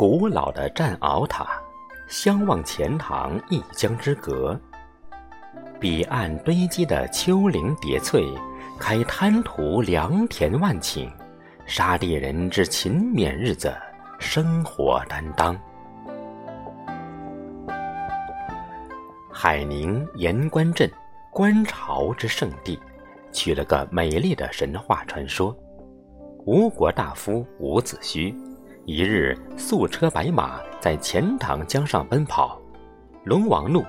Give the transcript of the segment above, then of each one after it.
古老的战鳌塔，相望钱塘一江之隔。彼岸堆积的丘陵叠翠，开滩涂良田万顷，沙地人之勤勉日子，生活担当。海宁盐官镇，观潮之圣地，取了个美丽的神话传说。吴国大夫伍子胥，一日素车白马在钱塘江上奔跑，龙王怒，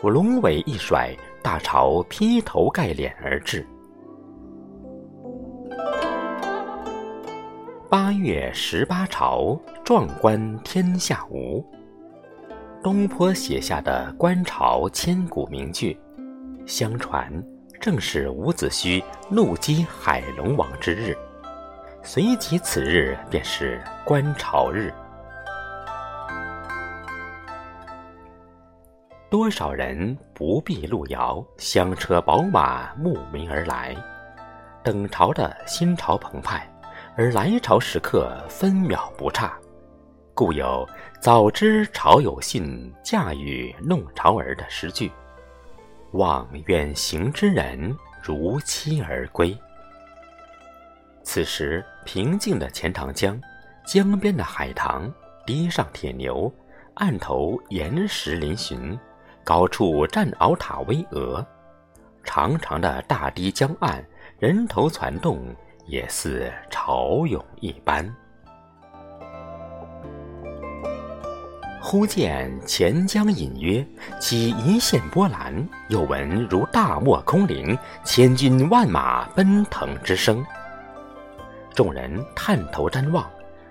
龙尾一甩，大潮劈头盖脸而至。八月十八潮，壮观天下无。东坡写下的观潮千古名句，相传正是伍子胥怒击海龙王之日，随即此日便是观潮日。多少人不避路遥，香车宝马慕名而来，等潮的心潮澎湃，而来潮时刻分秒不差。故有“早知潮有信，驾驭弄潮儿”的诗句。望远行之人如期而归。此时平静的钱塘江，江边的海棠堤上铁牛，岸头岩石嶙峋，高处战鳌塔巍峨，长长的大堤江岸，人头攒动，也似潮涌一般。忽见钱江隐约起一线波澜，又闻如大漠空灵，千军万马奔腾之声。众人探头瞻望，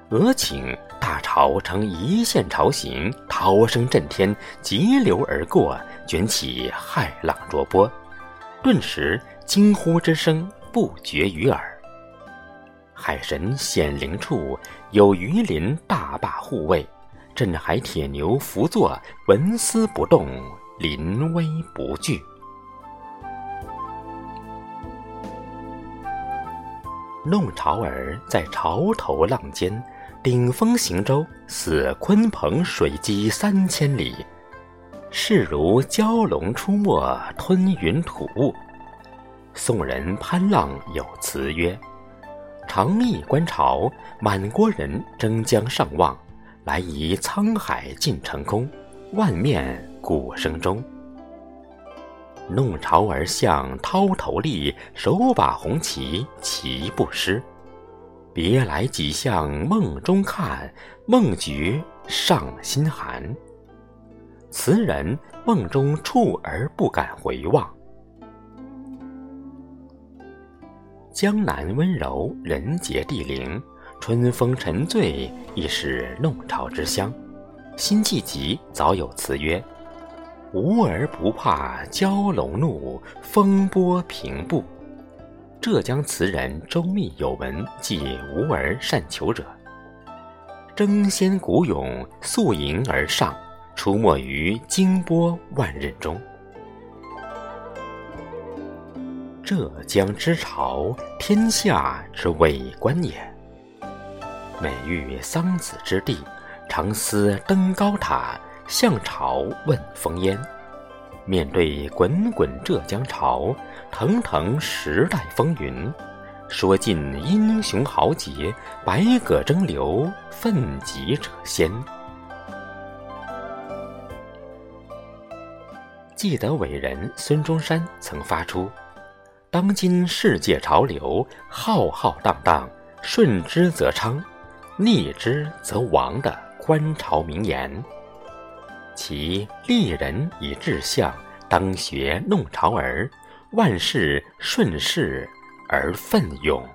俄顷大潮呈一线潮形，涛声震天，急流而过，卷起骇浪浊波，顿时惊呼之声不绝于耳。海神显灵处，有鱼鳞大坝护卫。镇海铁牛伏坐，纹丝不动，临危不惧。弄潮儿在潮头浪尖，顶风行舟，似鲲鹏水击三千里，势如蛟龙出没，吞云吐雾。宋人潘浪有词曰：“长忆观潮，满国人争江上望。”来移沧海尽成空，万面鼓声中。弄潮儿向涛头立，手把红旗旗不失。别来几向梦中看，梦觉上心寒。词人梦中触而不敢回望。江南温柔，人杰地灵。春风沉醉，亦是弄潮之乡。辛弃疾早有词曰：“无儿不怕蛟龙怒，风波平步。”浙江词人周密有文记无儿善求者，争先鼓勇，溯迎而上，出没于惊波万仞中。浙江之潮，天下之伟观也。每遇桑梓之地，常思登高塔，向潮问烽烟。面对滚滚浙江潮，腾腾时代风云，说尽英雄豪杰，百舸争流，奋楫者先。记得伟人孙中山曾发出：“当今世界潮流，浩浩荡荡，顺之则昌。”逆之则亡的观潮名言，其利人以志向，当学弄潮儿，万事顺势而奋勇。